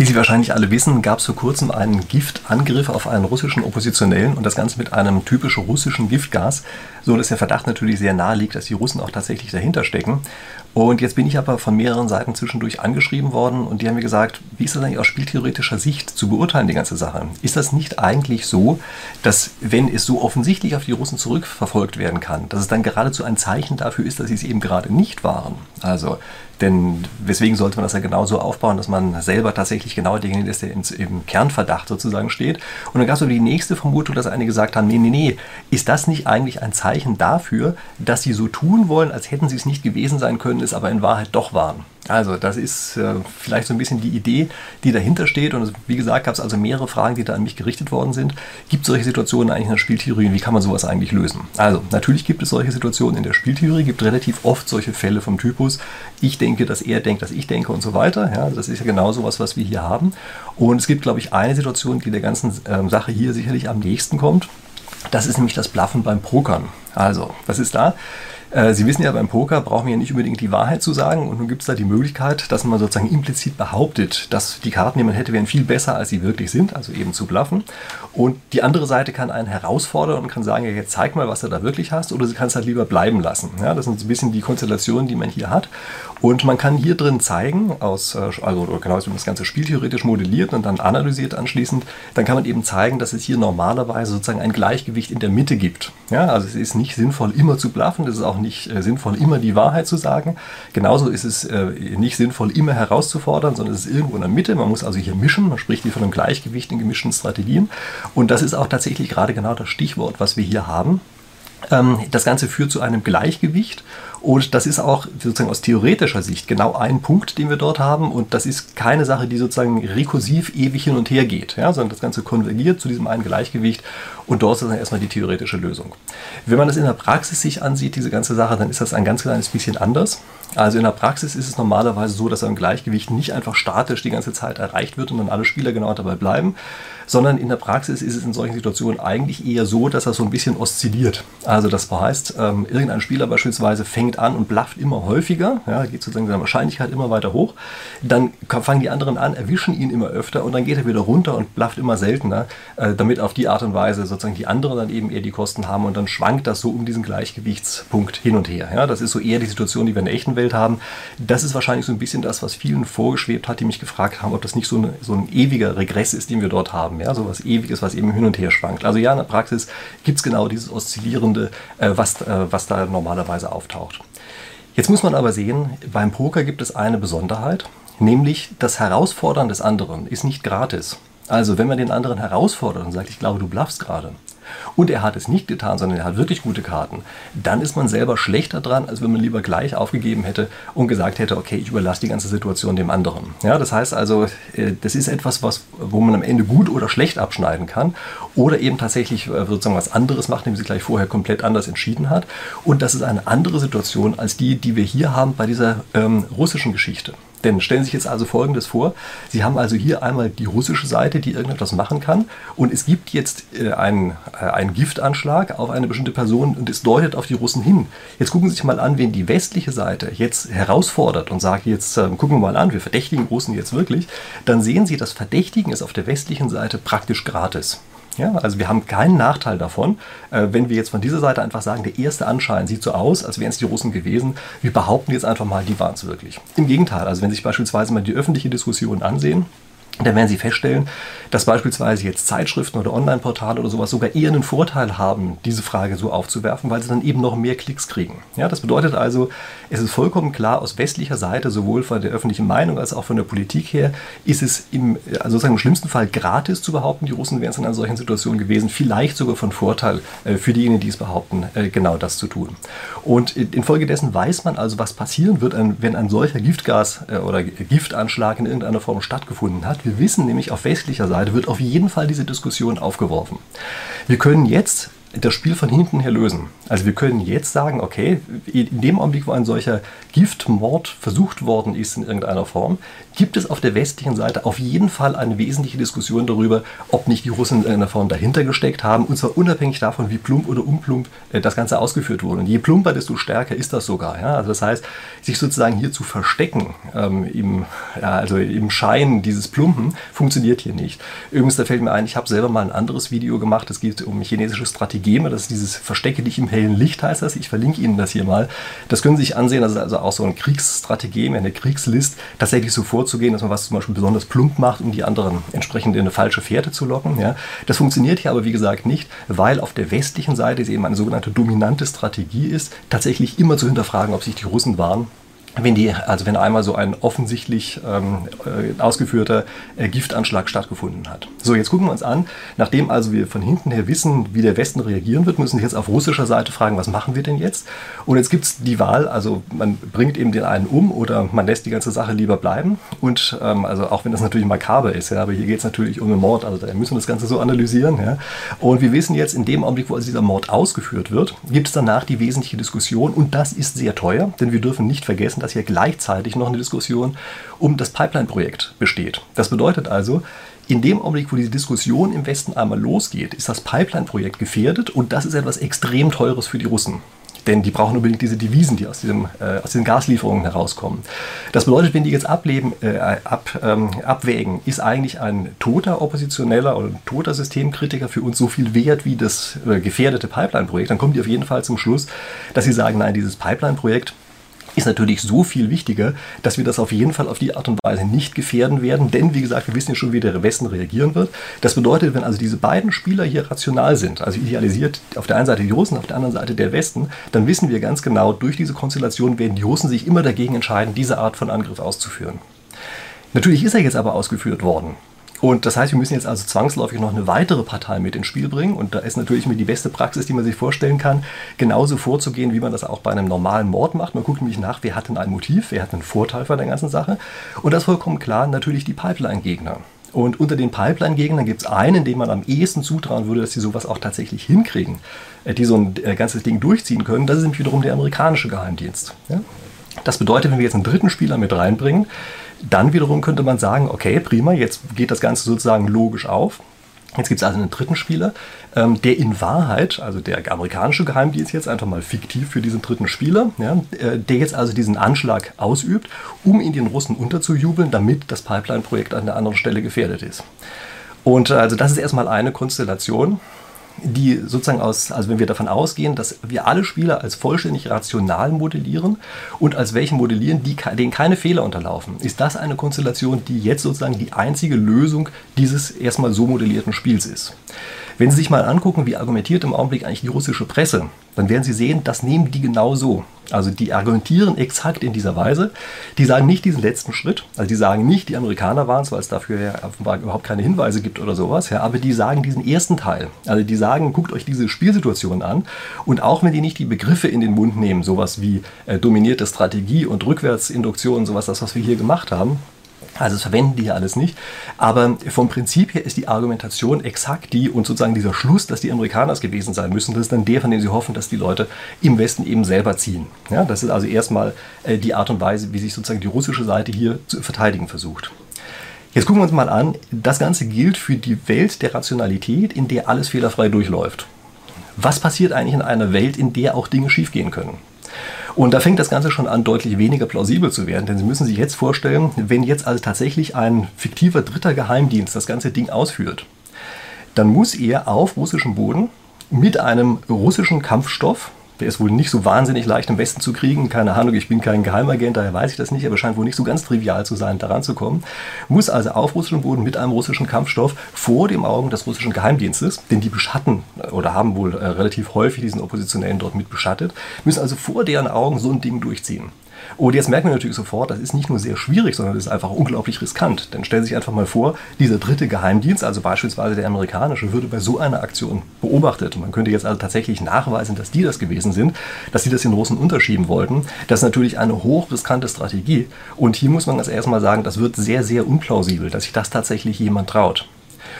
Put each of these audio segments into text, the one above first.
Wie Sie wahrscheinlich alle wissen, gab es vor kurzem einen Giftangriff auf einen russischen Oppositionellen und das Ganze mit einem typischen russischen Giftgas, so dass der Verdacht natürlich sehr nahe liegt, dass die Russen auch tatsächlich dahinter stecken. Und jetzt bin ich aber von mehreren Seiten zwischendurch angeschrieben worden und die haben mir gesagt, wie ist das eigentlich aus spieltheoretischer Sicht zu beurteilen, die ganze Sache? Ist das nicht eigentlich so, dass wenn es so offensichtlich auf die Russen zurückverfolgt werden kann, dass es dann geradezu ein Zeichen dafür ist, dass sie es eben gerade nicht waren? Also denn weswegen sollte man das ja genauso aufbauen, dass man selber tatsächlich genau derjenige ist, der im Kernverdacht sozusagen steht. Und dann gab es aber die nächste Vermutung, dass einige gesagt haben, nee, nee, nee, ist das nicht eigentlich ein Zeichen dafür, dass sie so tun wollen, als hätten sie es nicht gewesen sein können, es aber in Wahrheit doch waren? Also das ist äh, vielleicht so ein bisschen die Idee, die dahinter steht. Und wie gesagt, gab es also mehrere Fragen, die da an mich gerichtet worden sind. Gibt es solche Situationen eigentlich in der Spieltheorie und wie kann man sowas eigentlich lösen? Also natürlich gibt es solche Situationen in der Spieltheorie, gibt relativ oft solche Fälle vom Typus, ich denke, dass er denkt, dass ich denke und so weiter. Ja, das ist ja genau sowas, was wir hier haben. Und es gibt, glaube ich, eine Situation, die der ganzen ähm, Sache hier sicherlich am nächsten kommt. Das ist nämlich das Bluffen beim Pokern. Also, was ist da? Äh, Sie wissen ja, beim Poker brauchen wir ja nicht unbedingt die Wahrheit zu sagen und nun gibt es da die Möglichkeit, dass man sozusagen implizit behauptet, dass die Karten, die man hätte, wären viel besser, als sie wirklich sind, also eben zu bluffen. Und die andere Seite kann einen herausfordern und kann sagen, ja, jetzt zeig mal, was du da wirklich hast, oder sie kann es halt lieber bleiben lassen. Ja, das sind so ein bisschen die Konstellationen, die man hier hat. Und man kann hier drin zeigen, aus, äh, also genau, wenn man das Ganze spieltheoretisch modelliert und dann analysiert anschließend, dann kann man eben zeigen, dass es hier normalerweise sozusagen ein Gleichgewicht in der Mitte gibt. Ja, also es ist nicht sinnvoll, immer zu bluffen, es ist auch nicht äh, sinnvoll, immer die Wahrheit zu sagen. Genauso ist es äh, nicht sinnvoll, immer herauszufordern, sondern es ist irgendwo in der Mitte. Man muss also hier mischen, man spricht hier von einem Gleichgewicht in gemischten Strategien. Und das ist auch tatsächlich gerade genau das Stichwort, was wir hier haben. Ähm, das Ganze führt zu einem Gleichgewicht und das ist auch sozusagen aus theoretischer Sicht genau ein Punkt, den wir dort haben. Und das ist keine Sache, die sozusagen rekursiv ewig hin und her geht, ja, sondern das Ganze konvergiert zu diesem einen Gleichgewicht. Und dort ist dann erstmal die theoretische Lösung. Wenn man das in der Praxis sich ansieht, diese ganze Sache, dann ist das ein ganz kleines bisschen anders. Also in der Praxis ist es normalerweise so, dass ein Gleichgewicht nicht einfach statisch die ganze Zeit erreicht wird und dann alle Spieler genau dabei bleiben, sondern in der Praxis ist es in solchen Situationen eigentlich eher so, dass er so ein bisschen oszilliert. Also das heißt, ähm, irgendein Spieler beispielsweise fängt an und blafft immer häufiger, ja, geht sozusagen seine Wahrscheinlichkeit immer weiter hoch, dann fangen die anderen an, erwischen ihn immer öfter und dann geht er wieder runter und blafft immer seltener, äh, damit auf die Art und Weise sozusagen die anderen dann eben eher die Kosten haben und dann schwankt das so um diesen Gleichgewichtspunkt hin und her. Ja. Das ist so eher die Situation, die wir in der echten Welt Welt haben. Das ist wahrscheinlich so ein bisschen das, was vielen vorgeschwebt hat, die mich gefragt haben, ob das nicht so, eine, so ein ewiger Regress ist, den wir dort haben. Ja, so was Ewiges, was eben hin und her schwankt. Also ja, in der Praxis gibt es genau dieses Oszillierende, äh, was, äh, was da normalerweise auftaucht. Jetzt muss man aber sehen, beim Poker gibt es eine Besonderheit, nämlich das Herausfordern des anderen ist nicht gratis. Also wenn man den anderen herausfordert und sagt, ich glaube, du bluffst gerade, und er hat es nicht getan, sondern er hat wirklich gute Karten, dann ist man selber schlechter dran, als wenn man lieber gleich aufgegeben hätte und gesagt hätte, okay, ich überlasse die ganze Situation dem anderen. Ja, das heißt also, äh, das ist etwas, was, wo man am Ende gut oder schlecht abschneiden kann oder eben tatsächlich äh, sozusagen was anderes macht, indem sie gleich vorher komplett anders entschieden hat. Und das ist eine andere Situation als die, die wir hier haben bei dieser ähm, russischen Geschichte. Denn stellen Sie sich jetzt also Folgendes vor. Sie haben also hier einmal die russische Seite, die irgendetwas machen kann. Und es gibt jetzt äh, einen, äh, einen Giftanschlag auf eine bestimmte Person und es deutet auf die Russen hin. Jetzt gucken Sie sich mal an, wen die westliche Seite jetzt herausfordert und sagt, jetzt äh, gucken wir mal an, wir verdächtigen Russen jetzt wirklich. Dann sehen Sie, das Verdächtigen ist auf der westlichen Seite praktisch gratis. Ja, also wir haben keinen Nachteil davon, äh, wenn wir jetzt von dieser Seite einfach sagen, der erste Anschein sieht so aus, als wären es die Russen gewesen. Wir behaupten jetzt einfach mal, die waren es wirklich. Im Gegenteil, also wenn Sie sich beispielsweise mal die öffentliche Diskussion ansehen, dann werden Sie feststellen, dass beispielsweise jetzt Zeitschriften oder Online-Portale oder sowas sogar eher einen Vorteil haben, diese Frage so aufzuwerfen, weil sie dann eben noch mehr Klicks kriegen. Ja, das bedeutet also, es ist vollkommen klar, aus westlicher Seite, sowohl von der öffentlichen Meinung als auch von der Politik her, ist es im, also sozusagen im schlimmsten Fall gratis zu behaupten, die Russen wären es in einer solchen Situation gewesen, vielleicht sogar von Vorteil äh, für diejenigen, die es behaupten, äh, genau das zu tun. Und infolgedessen weiß man also, was passieren wird, wenn ein solcher Giftgas- äh, oder Giftanschlag in irgendeiner Form stattgefunden hat. Wir wissen nämlich, auf westlicher Seite wird auf jeden Fall diese Diskussion aufgeworfen. Wir können jetzt das Spiel von hinten her lösen. Also wir können jetzt sagen, okay, in dem Augenblick, wo ein solcher Giftmord versucht worden ist in irgendeiner Form, gibt es auf der westlichen Seite auf jeden Fall eine wesentliche Diskussion darüber, ob nicht die Russen in irgendeiner Form dahinter gesteckt haben, und zwar unabhängig davon, wie plump oder unplump äh, das Ganze ausgeführt wurde. Und je plumper, desto stärker ist das sogar. Ja? Also das heißt, sich sozusagen hier zu verstecken ähm, im, ja, also im Schein dieses Plumpen funktioniert hier nicht. Übrigens, da fällt mir ein, ich habe selber mal ein anderes Video gemacht, es geht um chinesische Strategie Strategeme, das ist dieses Verstecke dich im hellen Licht heißt das. Ich verlinke Ihnen das hier mal. Das können Sie sich ansehen, das ist also auch so ein Kriegsstrategem, eine Kriegslist, tatsächlich so vorzugehen, dass man was zum Beispiel besonders plump macht, um die anderen entsprechend in eine falsche Fährte zu locken. Ja. Das funktioniert hier aber wie gesagt nicht, weil auf der westlichen Seite es eben eine sogenannte dominante Strategie ist, tatsächlich immer zu hinterfragen, ob sich die Russen waren wenn die, also wenn einmal so ein offensichtlich ähm, äh, ausgeführter äh, Giftanschlag stattgefunden hat. So, jetzt gucken wir uns an, nachdem also wir von hinten her wissen, wie der Westen reagieren wird, müssen wir jetzt auf russischer Seite fragen, was machen wir denn jetzt? Und jetzt gibt es die Wahl, also man bringt eben den einen um oder man lässt die ganze Sache lieber bleiben. Und ähm, also auch wenn das natürlich makaber ist, ja, aber hier geht es natürlich um einen Mord, also da müssen wir das Ganze so analysieren. Ja. Und wir wissen jetzt, in dem Augenblick, wo also dieser Mord ausgeführt wird, gibt es danach die wesentliche Diskussion und das ist sehr teuer, denn wir dürfen nicht vergessen, dass hier gleichzeitig noch eine Diskussion um das Pipeline-Projekt besteht. Das bedeutet also, in dem Augenblick, wo diese Diskussion im Westen einmal losgeht, ist das Pipeline-Projekt gefährdet und das ist etwas extrem Teures für die Russen. Denn die brauchen unbedingt diese Devisen, die aus, diesem, äh, aus diesen Gaslieferungen herauskommen. Das bedeutet, wenn die jetzt ableben, äh, ab, ähm, abwägen, ist eigentlich ein toter Oppositioneller oder ein toter Systemkritiker für uns so viel wert wie das äh, gefährdete Pipeline-Projekt, dann kommen die auf jeden Fall zum Schluss, dass sie sagen, nein, dieses Pipeline-Projekt ist natürlich so viel wichtiger, dass wir das auf jeden Fall auf die Art und Weise nicht gefährden werden, denn wie gesagt, wir wissen ja schon, wie der Westen reagieren wird. Das bedeutet, wenn also diese beiden Spieler hier rational sind, also idealisiert auf der einen Seite die Russen, auf der anderen Seite der Westen, dann wissen wir ganz genau, durch diese Konstellation werden die Russen sich immer dagegen entscheiden, diese Art von Angriff auszuführen. Natürlich ist er jetzt aber ausgeführt worden. Und das heißt, wir müssen jetzt also zwangsläufig noch eine weitere Partei mit ins Spiel bringen. Und da ist natürlich mit die beste Praxis, die man sich vorstellen kann, genauso vorzugehen, wie man das auch bei einem normalen Mord macht. Man guckt nämlich nach, wer hat denn ein Motiv, wer hat einen Vorteil von der ganzen Sache. Und das ist vollkommen klar, natürlich die Pipeline-Gegner. Und unter den Pipeline-Gegnern gibt es einen, dem man am ehesten zutrauen würde, dass sie sowas auch tatsächlich hinkriegen, äh, die so ein äh, ganzes Ding durchziehen können. Das ist nämlich wiederum der amerikanische Geheimdienst. Das bedeutet, wenn wir jetzt einen dritten Spieler mit reinbringen, dann wiederum könnte man sagen, okay, prima, jetzt geht das Ganze sozusagen logisch auf. Jetzt gibt es also einen dritten Spieler, ähm, der in Wahrheit, also der amerikanische Geheimdienst jetzt einfach mal fiktiv für diesen dritten Spieler, ja, äh, der jetzt also diesen Anschlag ausübt, um ihn den Russen unterzujubeln, damit das Pipeline-Projekt an der anderen Stelle gefährdet ist. Und äh, also das ist erstmal eine Konstellation die sozusagen aus, also wenn wir davon ausgehen, dass wir alle Spieler als vollständig rational modellieren und als welche modellieren, die, denen keine Fehler unterlaufen, ist das eine Konstellation, die jetzt sozusagen die einzige Lösung dieses erstmal so modellierten Spiels ist. Wenn Sie sich mal angucken, wie argumentiert im Augenblick eigentlich die russische Presse, dann werden Sie sehen, das nehmen die genau so. Also die argumentieren exakt in dieser Weise. Die sagen nicht diesen letzten Schritt. Also die sagen nicht, die Amerikaner waren es, weil es dafür ja offenbar überhaupt keine Hinweise gibt oder sowas. Ja, aber die sagen diesen ersten Teil. Also die sagen, guckt euch diese Spielsituation an. Und auch wenn die nicht die Begriffe in den Mund nehmen, sowas wie äh, dominierte Strategie und Rückwärtsinduktion, sowas, das, was wir hier gemacht haben, also das verwenden die ja alles nicht. Aber vom Prinzip her ist die Argumentation exakt die und sozusagen dieser Schluss, dass die Amerikaner es gewesen sein müssen, das ist dann der, von dem sie hoffen, dass die Leute im Westen eben selber ziehen. Ja, das ist also erstmal äh, die Art und Weise, wie sich sozusagen die russische Seite hier zu verteidigen versucht. Jetzt gucken wir uns mal an, das Ganze gilt für die Welt der Rationalität, in der alles fehlerfrei durchläuft. Was passiert eigentlich in einer Welt, in der auch Dinge schiefgehen können? Und da fängt das Ganze schon an, deutlich weniger plausibel zu werden. Denn Sie müssen sich jetzt vorstellen, wenn jetzt also tatsächlich ein fiktiver dritter Geheimdienst das ganze Ding ausführt, dann muss er auf russischem Boden mit einem russischen Kampfstoff, der ist wohl nicht so wahnsinnig leicht im Westen zu kriegen. Keine Ahnung, ich bin kein Geheimagent, daher weiß ich das nicht, aber scheint wohl nicht so ganz trivial zu sein, daran zu kommen. Muss also auf russischem Boden mit einem russischen Kampfstoff vor den Augen des russischen Geheimdienstes, denn die beschatten oder haben wohl äh, relativ häufig diesen Oppositionellen dort mit beschattet, müssen also vor deren Augen so ein Ding durchziehen. Und jetzt merken wir natürlich sofort, das ist nicht nur sehr schwierig, sondern das ist einfach unglaublich riskant. Denn stellen Sie sich einfach mal vor, dieser dritte Geheimdienst, also beispielsweise der amerikanische, würde bei so einer Aktion beobachtet. Man könnte jetzt also tatsächlich nachweisen, dass die das gewesen sind, dass sie das den Russen unterschieben wollten. Das ist natürlich eine hochriskante Strategie. Und hier muss man als erstmal sagen, das wird sehr, sehr unplausibel, dass sich das tatsächlich jemand traut.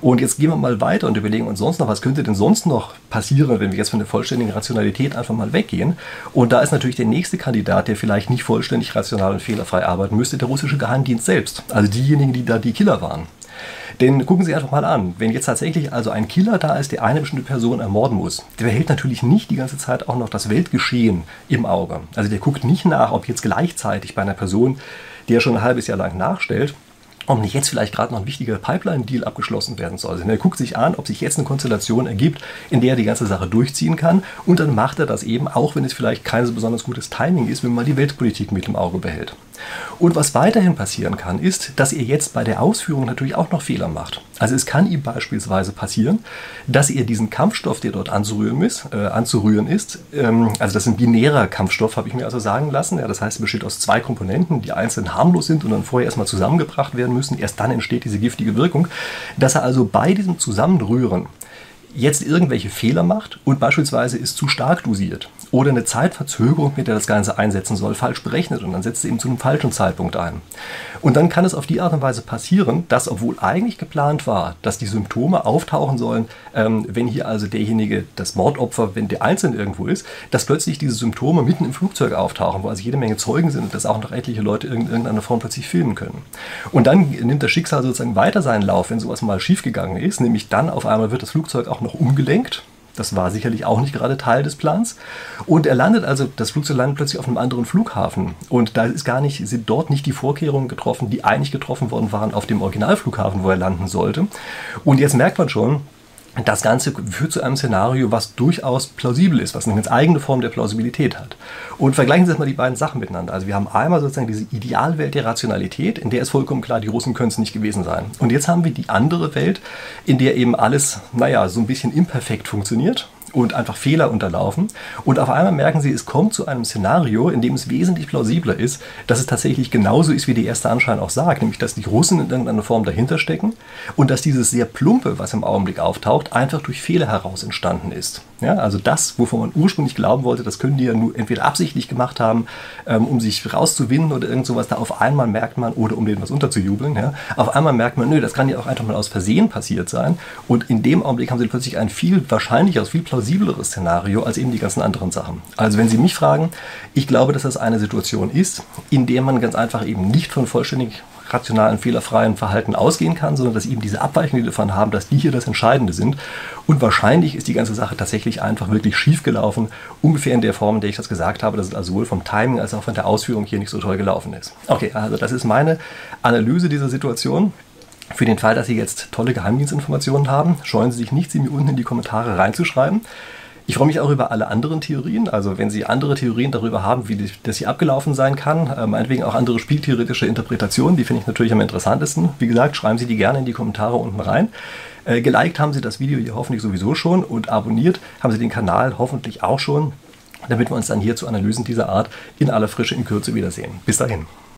Und jetzt gehen wir mal weiter und überlegen uns sonst noch, was könnte denn sonst noch passieren, wenn wir jetzt von der vollständigen Rationalität einfach mal weggehen. Und da ist natürlich der nächste Kandidat, der vielleicht nicht vollständig rational und fehlerfrei arbeiten müsste, der russische Geheimdienst selbst. Also diejenigen, die da die Killer waren. Denn gucken Sie einfach mal an, wenn jetzt tatsächlich also ein Killer da ist, der eine bestimmte Person ermorden muss, der behält natürlich nicht die ganze Zeit auch noch das Weltgeschehen im Auge. Also der guckt nicht nach, ob jetzt gleichzeitig bei einer Person, die er schon ein halbes Jahr lang nachstellt, ob nicht jetzt vielleicht gerade noch ein wichtiger Pipeline-Deal abgeschlossen werden soll. Also er guckt sich an, ob sich jetzt eine Konstellation ergibt, in der er die ganze Sache durchziehen kann. Und dann macht er das eben, auch wenn es vielleicht kein so besonders gutes Timing ist, wenn man die Weltpolitik mit im Auge behält. Und was weiterhin passieren kann, ist, dass ihr jetzt bei der Ausführung natürlich auch noch Fehler macht. Also es kann ihm beispielsweise passieren, dass ihr diesen Kampfstoff, der dort anzurühren ist, äh, anzurühren ist ähm, also das ist ein binärer Kampfstoff, habe ich mir also sagen lassen. Ja, das heißt, er besteht aus zwei Komponenten, die einzeln harmlos sind und dann vorher erstmal zusammengebracht werden müssen. Erst dann entsteht diese giftige Wirkung. Dass er also bei diesem Zusammenrühren jetzt irgendwelche Fehler macht und beispielsweise ist zu stark dosiert oder eine Zeitverzögerung, mit der das Ganze einsetzen soll, falsch berechnet und dann setzt es eben zu einem falschen Zeitpunkt ein. Und dann kann es auf die Art und Weise passieren, dass obwohl eigentlich geplant war, dass die Symptome auftauchen sollen, ähm, wenn hier also derjenige, das Mordopfer, wenn der einzeln irgendwo ist, dass plötzlich diese Symptome mitten im Flugzeug auftauchen, wo also jede Menge Zeugen sind und dass auch noch etliche Leute in irgendeiner Form plötzlich filmen können. Und dann nimmt das Schicksal sozusagen weiter seinen Lauf, wenn sowas mal schiefgegangen ist, nämlich dann auf einmal wird das Flugzeug auch noch umgelenkt. Das war sicherlich auch nicht gerade Teil des Plans. Und er landet also, das Flugzeug landet plötzlich auf einem anderen Flughafen. Und da ist gar nicht, sind dort nicht die Vorkehrungen getroffen, die eigentlich getroffen worden waren auf dem Originalflughafen, wo er landen sollte. Und jetzt merkt man schon, das Ganze führt zu einem Szenario, was durchaus plausibel ist, was eine ganz eigene Form der Plausibilität hat. Und vergleichen Sie jetzt mal die beiden Sachen miteinander. Also wir haben einmal sozusagen diese Idealwelt der Rationalität, in der ist vollkommen klar, die Russen können es nicht gewesen sein. Und jetzt haben wir die andere Welt, in der eben alles, naja, so ein bisschen imperfekt funktioniert und einfach Fehler unterlaufen. Und auf einmal merken sie, es kommt zu einem Szenario, in dem es wesentlich plausibler ist, dass es tatsächlich genauso ist, wie der erste Anschein auch sagt, nämlich dass die Russen in irgendeiner Form dahinter stecken und dass dieses sehr plumpe, was im Augenblick auftaucht, einfach durch Fehler heraus entstanden ist. Ja, also das, wovon man ursprünglich glauben wollte, das können die ja nur entweder absichtlich gemacht haben, ähm, um sich rauszuwinden oder irgend sowas, da auf einmal merkt man, oder um denen was unterzujubeln, ja, auf einmal merkt man, nö, das kann ja auch einfach mal aus Versehen passiert sein. Und in dem Augenblick haben sie plötzlich ein viel wahrscheinlicheres, viel plausibleres Szenario als eben die ganzen anderen Sachen. Also wenn Sie mich fragen, ich glaube, dass das eine Situation ist, in der man ganz einfach eben nicht von vollständig rationalen, fehlerfreien Verhalten ausgehen kann, sondern dass eben diese Abweichungen, die davon haben, dass die hier das Entscheidende sind. Und wahrscheinlich ist die ganze Sache tatsächlich einfach wirklich schief gelaufen, ungefähr in der Form, in der ich das gesagt habe, dass es also sowohl vom Timing als auch von der Ausführung hier nicht so toll gelaufen ist. Okay, also das ist meine Analyse dieser Situation. Für den Fall, dass Sie jetzt tolle Geheimdienstinformationen haben, scheuen Sie sich nicht, sie mir unten in die Kommentare reinzuschreiben. Ich freue mich auch über alle anderen Theorien. Also wenn Sie andere Theorien darüber haben, wie das hier abgelaufen sein kann, äh, meinetwegen auch andere spieltheoretische Interpretationen, die finde ich natürlich am interessantesten. Wie gesagt, schreiben Sie die gerne in die Kommentare unten rein. Äh, geliked haben Sie das Video hier hoffentlich sowieso schon und abonniert haben Sie den Kanal hoffentlich auch schon, damit wir uns dann hier zu Analysen dieser Art in aller Frische in Kürze wiedersehen. Bis dahin.